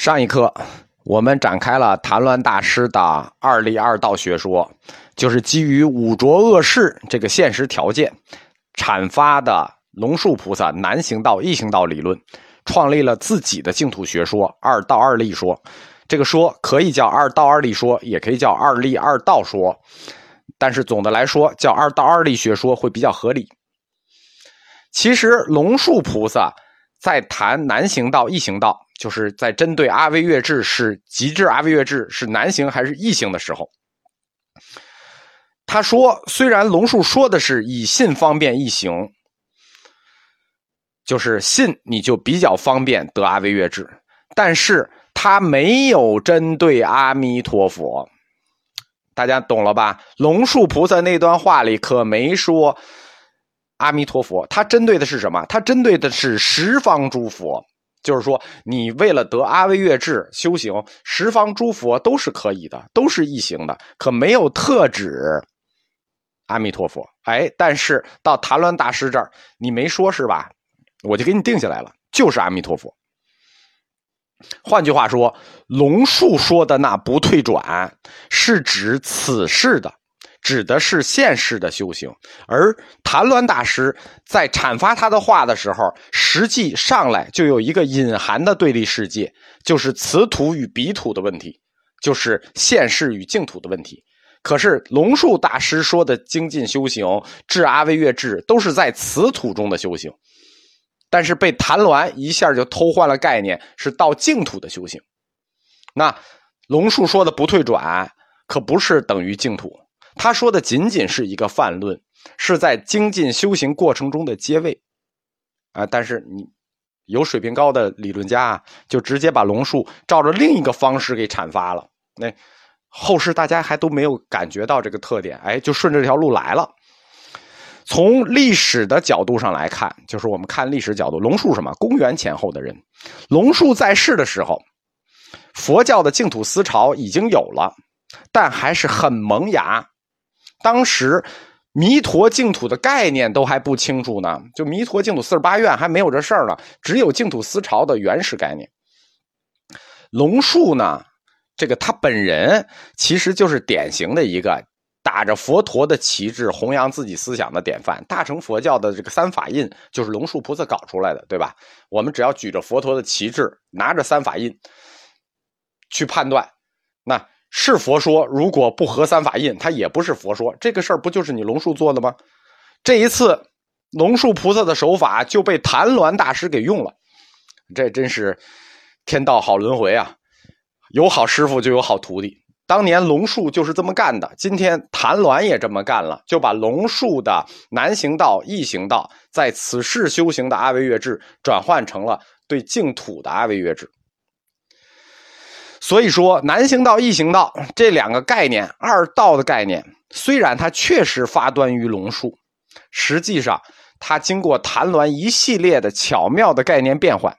上一课，我们展开了谭鸾大师的二立二道学说，就是基于五浊恶世这个现实条件，阐发的龙树菩萨南行道、异行道理论，创立了自己的净土学说——二道二立说。这个说可以叫二道二立说，也可以叫二立二道说，但是总的来说，叫二道二立学说会比较合理。其实，龙树菩萨在谈南行道、易行道。就是在针对阿惟越智是极致阿惟越智是南行还是异行的时候，他说：虽然龙树说的是以信方便易行，就是信你就比较方便得阿惟越智，但是他没有针对阿弥陀佛，大家懂了吧？龙树菩萨那段话里可没说阿弥陀佛，他针对的是什么？他针对的是十方诸佛。就是说，你为了得阿惟越智修行，十方诸佛都是可以的，都是异行的，可没有特指阿弥陀佛。哎，但是到谭鸾大师这儿，你没说是吧？我就给你定下来了，就是阿弥陀佛。换句话说，龙树说的那不退转，是指此世的。指的是现世的修行，而谭鸾大师在阐发他的话的时候，实际上来就有一个隐含的对立世界，就是此土与彼土的问题，就是现世与净土的问题。可是龙树大师说的精进修行、至阿惟越智，都是在此土中的修行，但是被谭鸾一下就偷换了概念，是到净土的修行。那龙树说的不退转，可不是等于净土。他说的仅仅是一个泛论，是在精进修行过程中的阶位，啊！但是你有水平高的理论家啊就直接把龙树照着另一个方式给阐发了。那后世大家还都没有感觉到这个特点，哎，就顺着这条路来了。从历史的角度上来看，就是我们看历史角度，龙树什么？公元前后的人，龙树在世的时候，佛教的净土思潮已经有了，但还是很萌芽。当时弥陀净土的概念都还不清楚呢，就弥陀净土四十八愿还没有这事儿呢，只有净土思潮的原始概念。龙树呢，这个他本人其实就是典型的一个打着佛陀的旗帜弘扬自己思想的典范。大乘佛教的这个三法印就是龙树菩萨搞出来的，对吧？我们只要举着佛陀的旗帜，拿着三法印去判断，那。是佛说，如果不合三法印，它也不是佛说。这个事儿不就是你龙树做的吗？这一次，龙树菩萨的手法就被谭鸾大师给用了，这真是天道好轮回啊！有好师傅就有好徒弟。当年龙树就是这么干的，今天谭鸾也这么干了，就把龙树的难行道、易行道，在此世修行的阿惟越智，转换成了对净土的阿惟越智。所以说，南行道、易行道这两个概念，二道的概念，虽然它确实发端于龙树，实际上它经过谭鸾一系列的巧妙的概念变换，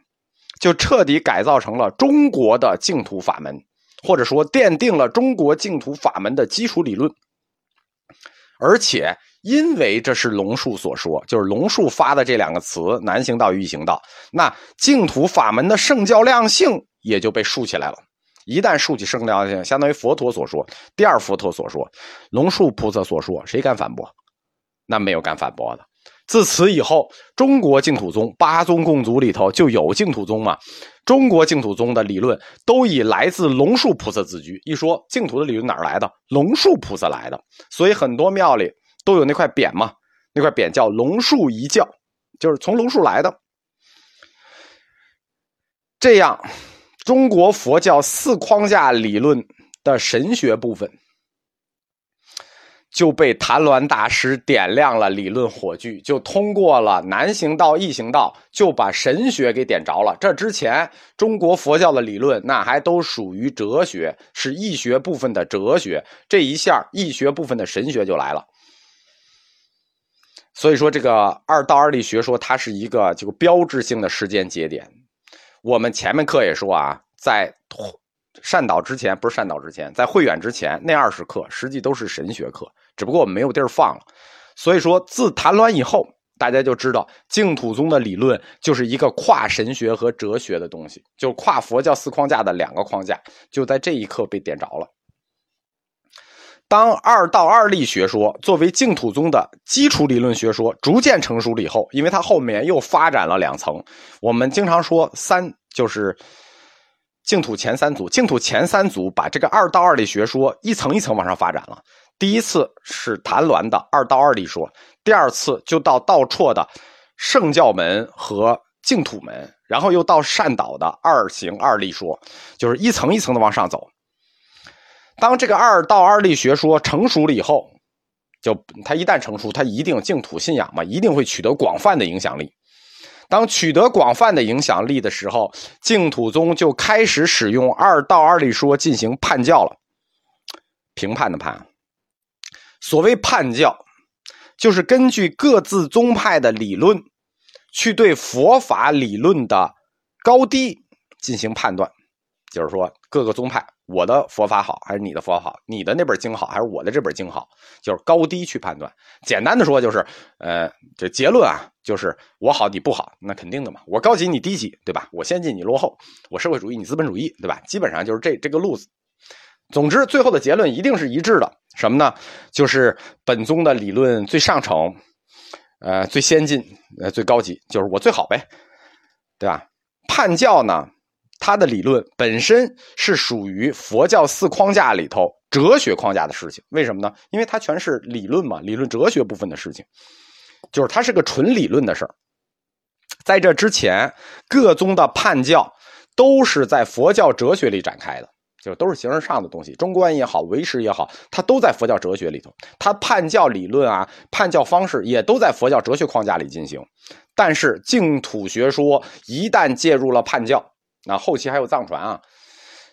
就彻底改造成了中国的净土法门，或者说奠定了中国净土法门的基础理论。而且，因为这是龙树所说，就是龙树发的这两个词“南行道”“易行道”，那净土法门的圣教量性也就被竖起来了。一旦竖起圣量性，相当于佛陀所说，第二佛陀所说，龙树菩萨所说，谁敢反驳？那没有敢反驳的。自此以后，中国净土宗八宗共祖里头就有净土宗嘛。中国净土宗的理论都以来自龙树菩萨自居。一说净土的理论哪儿来的？龙树菩萨来的。所以很多庙里都有那块匾嘛，那块匾叫龙树一教，就是从龙树来的。这样。中国佛教四框架理论的神学部分，就被谭鸾大师点亮了理论火炬，就通过了南行道、易行道，就把神学给点着了。这之前，中国佛教的理论那还都属于哲学，是易学部分的哲学。这一下，易学部分的神学就来了。所以说，这个二道二力学说，它是一个这个标志性的时间节点。我们前面课也说啊，在善导之前，不是善导之前，在慧远之前，那二十课实际都是神学课，只不过我们没有地儿放了。所以说，自谈鸾以后，大家就知道净土宗的理论就是一个跨神学和哲学的东西，就是跨佛教四框架的两个框架，就在这一刻被点着了。当二道二力学说作为净土宗的基础理论学说逐渐成熟了以后，因为它后面又发展了两层，我们经常说三就是净土前三组，净土前三组把这个二道二力学说一层一层往上发展了。第一次是谭鸾的二道二力说，第二次就到道绰的圣教门和净土门，然后又到善导的二行二力说，就是一层一层的往上走。当这个二道二力学说成熟了以后，就它一旦成熟，它一定净土信仰嘛，一定会取得广泛的影响力。当取得广泛的影响力的时候，净土宗就开始使用二道二力说进行判教了，评判的判。所谓判教，就是根据各自宗派的理论，去对佛法理论的高低进行判断。就是说，各个宗派，我的佛法好还是你的佛法好？你的那本经好还是我的这本经好？就是高低去判断。简单的说，就是呃，这结论啊，就是我好你不好，那肯定的嘛。我高级你低级，对吧？我先进你落后，我社会主义你资本主义，对吧？基本上就是这这个路子。总之，最后的结论一定是一致的。什么呢？就是本宗的理论最上乘，呃，最先进，呃，最高级，就是我最好呗，对吧？叛教呢？它的理论本身是属于佛教四框架里头哲学框架的事情，为什么呢？因为它全是理论嘛，理论哲学部分的事情，就是它是个纯理论的事儿。在这之前，各宗的判教都是在佛教哲学里展开的，就都是形而上的东西，中观也好，唯识也好，它都在佛教哲学里头。它判教理论啊，判教方式也都在佛教哲学框架里进行。但是净土学说一旦介入了判教，那后期还有藏传啊，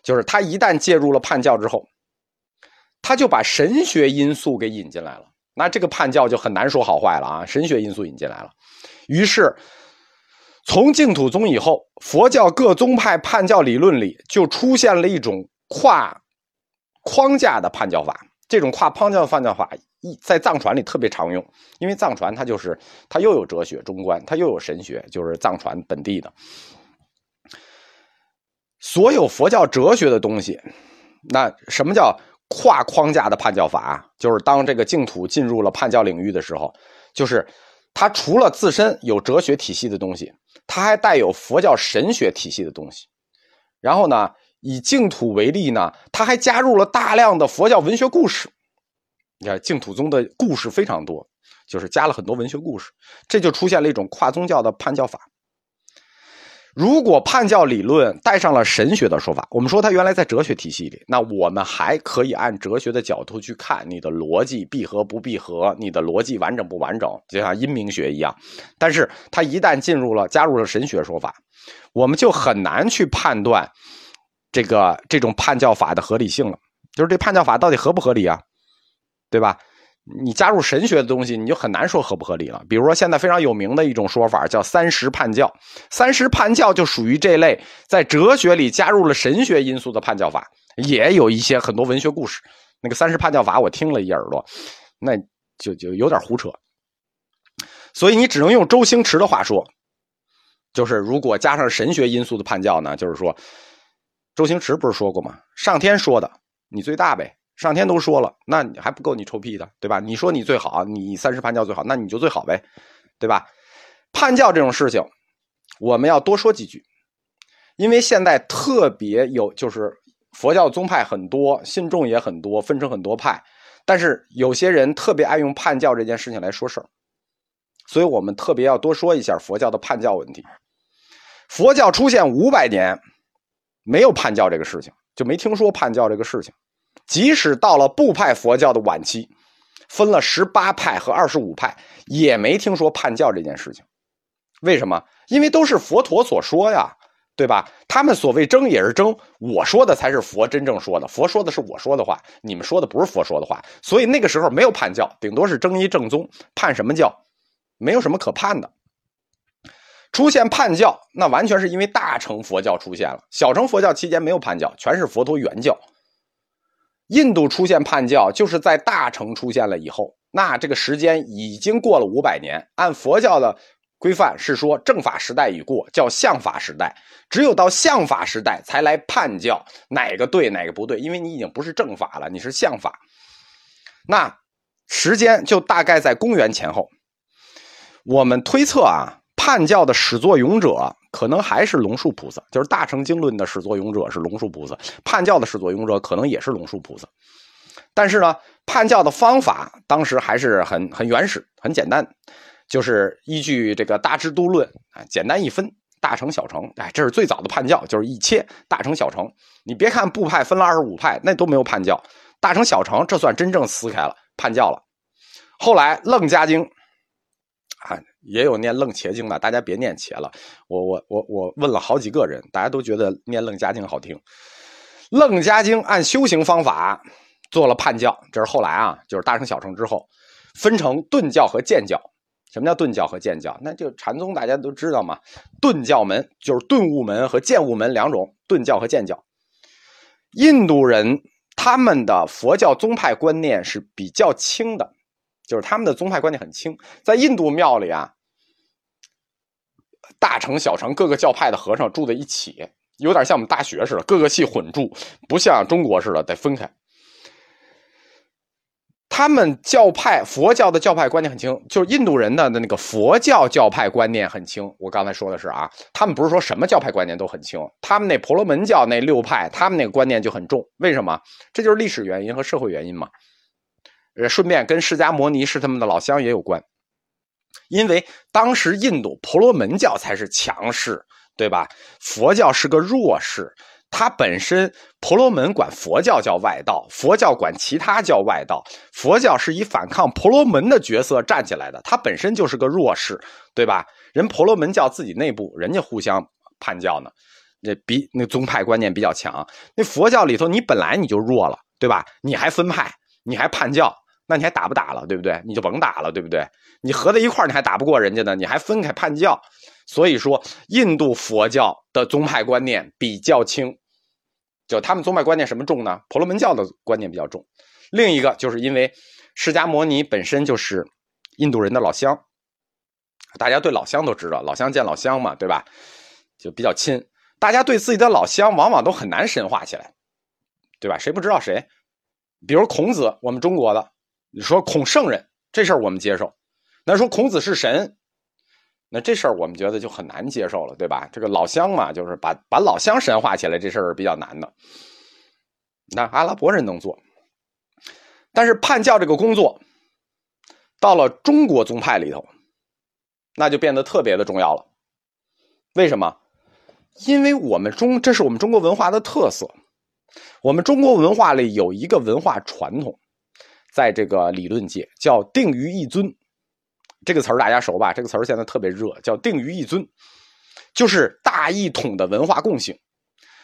就是他一旦介入了判教之后，他就把神学因素给引进来了。那这个判教就很难说好坏了啊，神学因素引进来了。于是，从净土宗以后，佛教各宗派判教理论里就出现了一种跨框架的判教法。这种跨框架的判教法，一在藏传里特别常用，因为藏传它就是它又有哲学中观，它又有神学，就是藏传本地的。所有佛教哲学的东西，那什么叫跨框架的判教法？就是当这个净土进入了判教领域的时候，就是它除了自身有哲学体系的东西，它还带有佛教神学体系的东西。然后呢，以净土为例呢，它还加入了大量的佛教文学故事。你看净土宗的故事非常多，就是加了很多文学故事，这就出现了一种跨宗教的判教法。如果判教理论带上了神学的说法，我们说它原来在哲学体系里，那我们还可以按哲学的角度去看你的逻辑闭合不闭合，你的逻辑完整不完整，就像阴明学一样。但是它一旦进入了加入了神学说法，我们就很难去判断这个这种判教法的合理性了。就是这判教法到底合不合理啊？对吧？你加入神学的东西，你就很难说合不合理了。比如说，现在非常有名的一种说法叫“三十叛教”，三十叛教就属于这类在哲学里加入了神学因素的叛教法，也有一些很多文学故事。那个三十叛教法，我听了一耳朵，那就就有点胡扯。所以你只能用周星驰的话说，就是如果加上神学因素的叛教呢，就是说，周星驰不是说过吗？上天说的，你最大呗。上天都说了，那你还不够你臭屁的，对吧？你说你最好，你三世叛教最好，那你就最好呗，对吧？叛教这种事情，我们要多说几句，因为现在特别有，就是佛教宗派很多，信众也很多，分成很多派，但是有些人特别爱用叛教这件事情来说事儿，所以我们特别要多说一下佛教的叛教问题。佛教出现五百年，没有叛教这个事情，就没听说叛教这个事情。即使到了部派佛教的晚期，分了十八派和二十五派，也没听说叛教这件事情。为什么？因为都是佛陀所说呀，对吧？他们所谓争也是争，我说的才是佛真正说的。佛说的是我说的话，你们说的不是佛说的话。所以那个时候没有叛教，顶多是争一正宗。叛什么教？没有什么可叛的。出现叛教，那完全是因为大乘佛教出现了，小乘佛教期间没有叛教，全是佛陀原教。印度出现叛教，就是在大乘出现了以后，那这个时间已经过了五百年。按佛教的规范是说正法时代已过，叫相法时代。只有到相法时代才来判教哪个对哪个不对，因为你已经不是正法了，你是相法。那时间就大概在公元前后。我们推测啊，判教的始作俑者可能还是龙树菩萨，就是《大乘经论》的始作俑者是龙树菩萨，判教的始作俑者可能也是龙树菩萨。但是呢，判教的方法当时还是很很原始、很简单，就是依据这个《大智度论》啊，简单一分，大乘小乘，哎，这是最早的判教，就是一切大乘小乘。你别看部派分了二十五派，那都没有判教，大乘小乘这算真正撕开了判教了。后来楞伽经。啊，也有念楞伽经的，大家别念伽了。我我我我问了好几个人，大家都觉得念楞伽经好听。楞伽经按修行方法做了判教，这是后来啊，就是大乘小乘之后，分成顿教和渐教。什么叫顿教和渐教？那就禅宗大家都知道嘛，顿教门就是顿悟门和渐悟门两种，顿教和渐教。印度人他们的佛教宗派观念是比较轻的。就是他们的宗派观念很轻，在印度庙里啊，大乘小乘各个教派的和尚住在一起，有点像我们大学似的，各个系混住，不像中国似的得分开。他们教派佛教的教派观念很轻，就是印度人的的那个佛教教派观念很轻。我刚才说的是啊，他们不是说什么教派观念都很轻，他们那婆罗门教那六派，他们那个观念就很重。为什么？这就是历史原因和社会原因嘛。呃，顺便跟释迦摩尼是他们的老乡也有关，因为当时印度婆罗门教才是强势，对吧？佛教是个弱势，它本身婆罗门管佛教叫外道，佛教管其他叫外道，佛教是以反抗婆罗门的角色站起来的，它本身就是个弱势，对吧？人婆罗门教自己内部人家互相叛教呢，那比那宗派观念比较强，那佛教里头你本来你就弱了，对吧？你还分派，你还叛教。那你还打不打了，对不对？你就甭打了，对不对？你合在一块你还打不过人家呢，你还分开叛教。所以说，印度佛教的宗派观念比较轻，就他们宗派观念什么重呢？婆罗门教的观念比较重。另一个就是因为释迦摩尼本身就是印度人的老乡，大家对老乡都知道，老乡见老乡嘛，对吧？就比较亲。大家对自己的老乡往往都很难神化起来，对吧？谁不知道谁？比如孔子，我们中国的。你说孔圣人这事儿我们接受，那说孔子是神，那这事儿我们觉得就很难接受了，对吧？这个老乡嘛，就是把把老乡神化起来，这事儿比较难的。那阿拉伯人能做，但是叛教这个工作到了中国宗派里头，那就变得特别的重要了。为什么？因为我们中这是我们中国文化的特色，我们中国文化里有一个文化传统。在这个理论界叫“定于一尊”，这个词儿大家熟吧？这个词儿现在特别热，叫“定于一尊”，就是大一统的文化共性。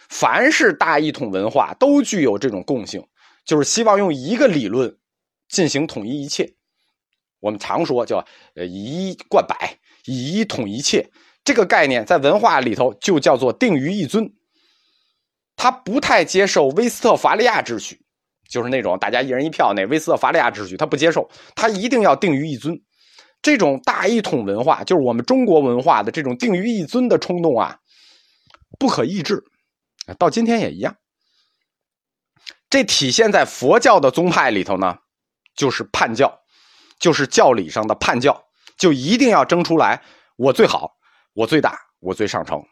凡是大一统文化都具有这种共性，就是希望用一个理论进行统一一切。我们常说叫“呃以一贯百，以一统一切”，这个概念在文化里头就叫做“定于一尊”。他不太接受威斯特伐利亚秩序。就是那种大家一人一票那威斯特伐利亚秩序，他不接受，他一定要定于一尊。这种大一统文化，就是我们中国文化的这种定于一尊的冲动啊，不可抑制，到今天也一样。这体现在佛教的宗派里头呢，就是叛教，就是教理上的叛教，就一定要争出来我最好，我最大，我最上乘。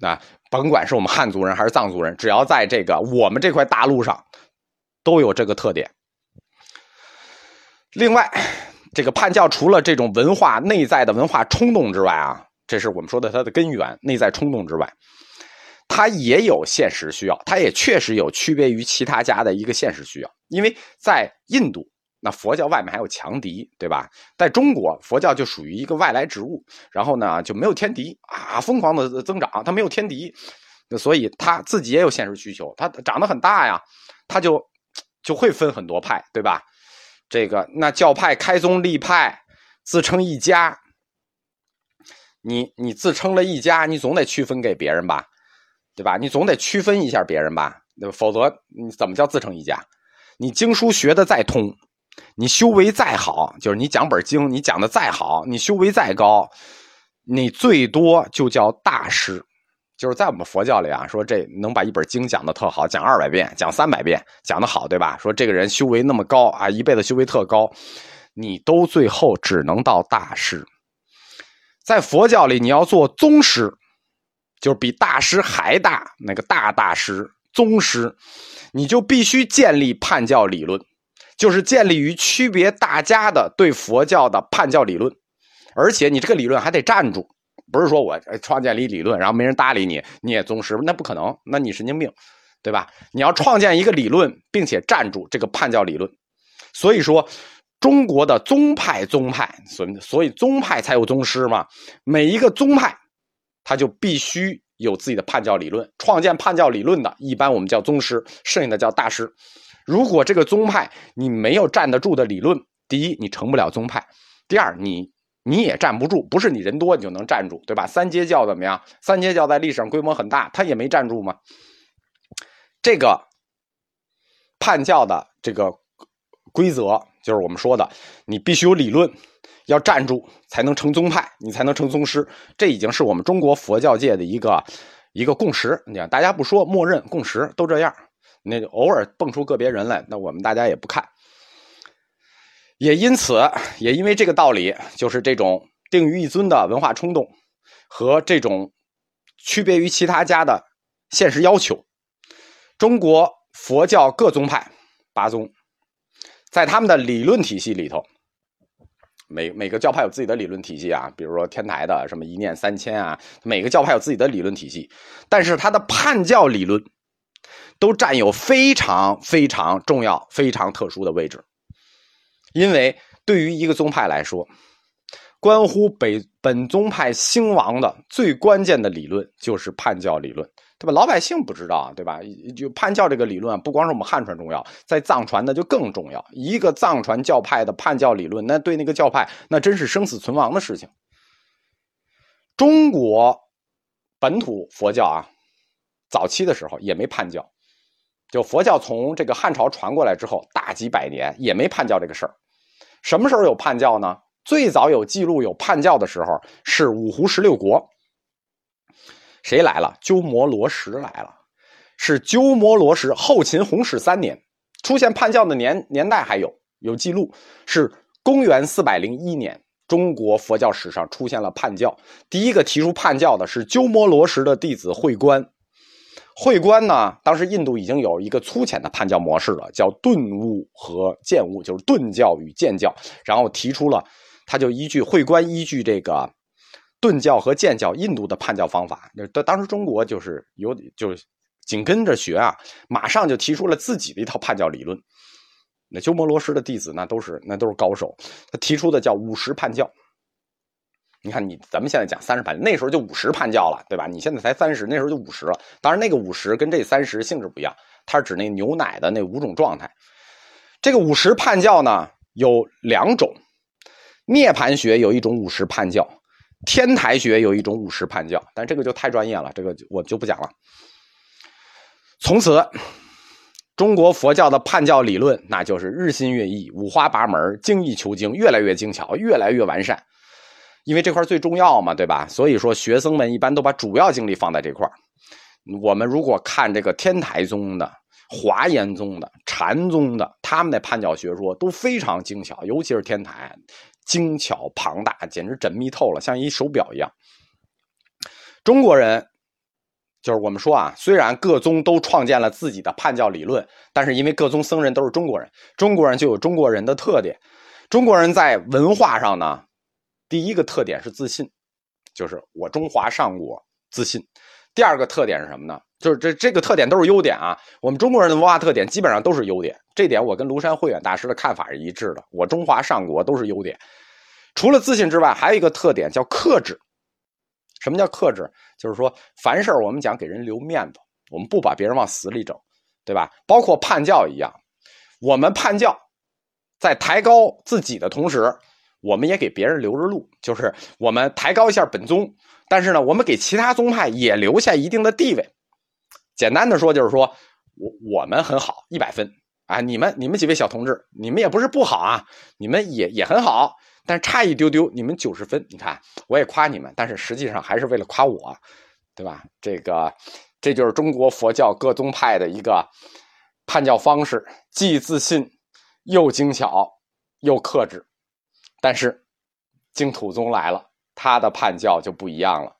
啊甭管是我们汉族人还是藏族人，只要在这个我们这块大陆上。都有这个特点。另外，这个叛教除了这种文化内在的文化冲动之外啊，这是我们说的它的根源，内在冲动之外，它也有现实需要，它也确实有区别于其他家的一个现实需要。因为在印度，那佛教外面还有强敌，对吧？在中国，佛教就属于一个外来植物，然后呢就没有天敌啊，疯狂的增长，它没有天敌，所以它自己也有现实需求，它长得很大呀，它就。就会分很多派，对吧？这个那教派开宗立派，自称一家。你你自称了一家，你总得区分给别人吧，对吧？你总得区分一下别人吧，否则你怎么叫自称一家？你经书学的再通，你修为再好，就是你讲本经，你讲的再好，你修为再高，你最多就叫大师。就是在我们佛教里啊，说这能把一本经讲的特好，讲二百遍，讲三百遍，讲的好，对吧？说这个人修为那么高啊，一辈子修为特高，你都最后只能到大师。在佛教里，你要做宗师，就是比大师还大那个大大师宗师，你就必须建立判教理论，就是建立于区别大家的对佛教的判教理论，而且你这个理论还得站住。不是说我创建一理论，然后没人搭理你，你也宗师，那不可能，那你神经病，对吧？你要创建一个理论，并且站住这个判教理论。所以说，中国的宗派，宗派，所所以宗派才有宗师嘛。每一个宗派，他就必须有自己的判教理论。创建判教理论的，一般我们叫宗师，剩下的叫大师。如果这个宗派你没有站得住的理论，第一，你成不了宗派；第二，你。你也站不住，不是你人多你就能站住，对吧？三阶教怎么样？三阶教在历史上规模很大，他也没站住吗？这个叛教的这个规则就是我们说的，你必须有理论，要站住才能成宗派，你才能成宗师。这已经是我们中国佛教界的一个一个共识。你看，大家不说，默认共识都这样。那偶尔蹦出个别人来，那我们大家也不看。也因此，也因为这个道理，就是这种定于一尊的文化冲动，和这种区别于其他家的现实要求，中国佛教各宗派八宗，在他们的理论体系里头，每每个教派有自己的理论体系啊，比如说天台的什么一念三千啊，每个教派有自己的理论体系，但是他的判教理论都占有非常非常重要、非常特殊的位置。因为对于一个宗派来说，关乎北本宗派兴亡的最关键的理论就是判教理论，对吧？老百姓不知道啊，对吧？就判教这个理论，不光是我们汉传重要，在藏传那就更重要。一个藏传教派的判教理论，那对那个教派那真是生死存亡的事情。中国本土佛教啊，早期的时候也没判教。就佛教从这个汉朝传过来之后，大几百年也没叛教这个事儿。什么时候有叛教呢？最早有记录有叛教的时候是五胡十六国。谁来了？鸠摩罗什来了。是鸠摩罗什后秦弘始三年出现叛教的年年代还有有记录，是公元四百零一年，中国佛教史上出现了叛教。第一个提出叛教的是鸠摩罗什的弟子慧观。会观呢？当时印度已经有一个粗浅的判教模式了，叫顿悟和渐悟，就是顿教与渐教。然后提出了，他就依据会观，依据这个顿教和渐教，印度的判教方法。那当时中国就是有，就是紧跟着学啊，马上就提出了自己的一套判教理论。那鸠摩罗什的弟子那都是那都是高手，他提出的叫五十判教。你看，你咱们现在讲三十判，那时候就五十判教了，对吧？你现在才三十，那时候就五十了。当然，那个五十跟这三十性质不一样，它是指那牛奶的那五种状态。这个五十判教呢有两种，涅盘学有一种五十判教，天台学有一种五十判教，但这个就太专业了，这个我就不讲了。从此，中国佛教的判教理论那就是日新月异、五花八门、精益求精，越来越精巧，越来越完善。因为这块最重要嘛，对吧？所以说学生们一般都把主要精力放在这块我们如果看这个天台宗的、华严宗的、禅宗的，他们的判教学说都非常精巧，尤其是天台，精巧庞大，简直缜密透了，像一手表一样。中国人就是我们说啊，虽然各宗都创建了自己的判教理论，但是因为各宗僧人都是中国人，中国人就有中国人的特点。中国人在文化上呢。第一个特点是自信，就是我中华上国自信。第二个特点是什么呢？就是这这个特点都是优点啊。我们中国人的文化特点基本上都是优点，这点我跟庐山慧远大师的看法是一致的。我中华上国都是优点，除了自信之外，还有一个特点叫克制。什么叫克制？就是说凡事我们讲给人留面子，我们不把别人往死里整，对吧？包括叛教一样，我们叛教在抬高自己的同时。我们也给别人留着路，就是我们抬高一下本宗，但是呢，我们给其他宗派也留下一定的地位。简单的说，就是说我我们很好，一百分，啊，你们你们几位小同志，你们也不是不好啊，你们也也很好，但差一丢丢，你们九十分，你看我也夸你们，但是实际上还是为了夸我，对吧？这个这就是中国佛教各宗派的一个判教方式，既自信又精巧又克制，但是净土宗来了，他的判教就不一样了。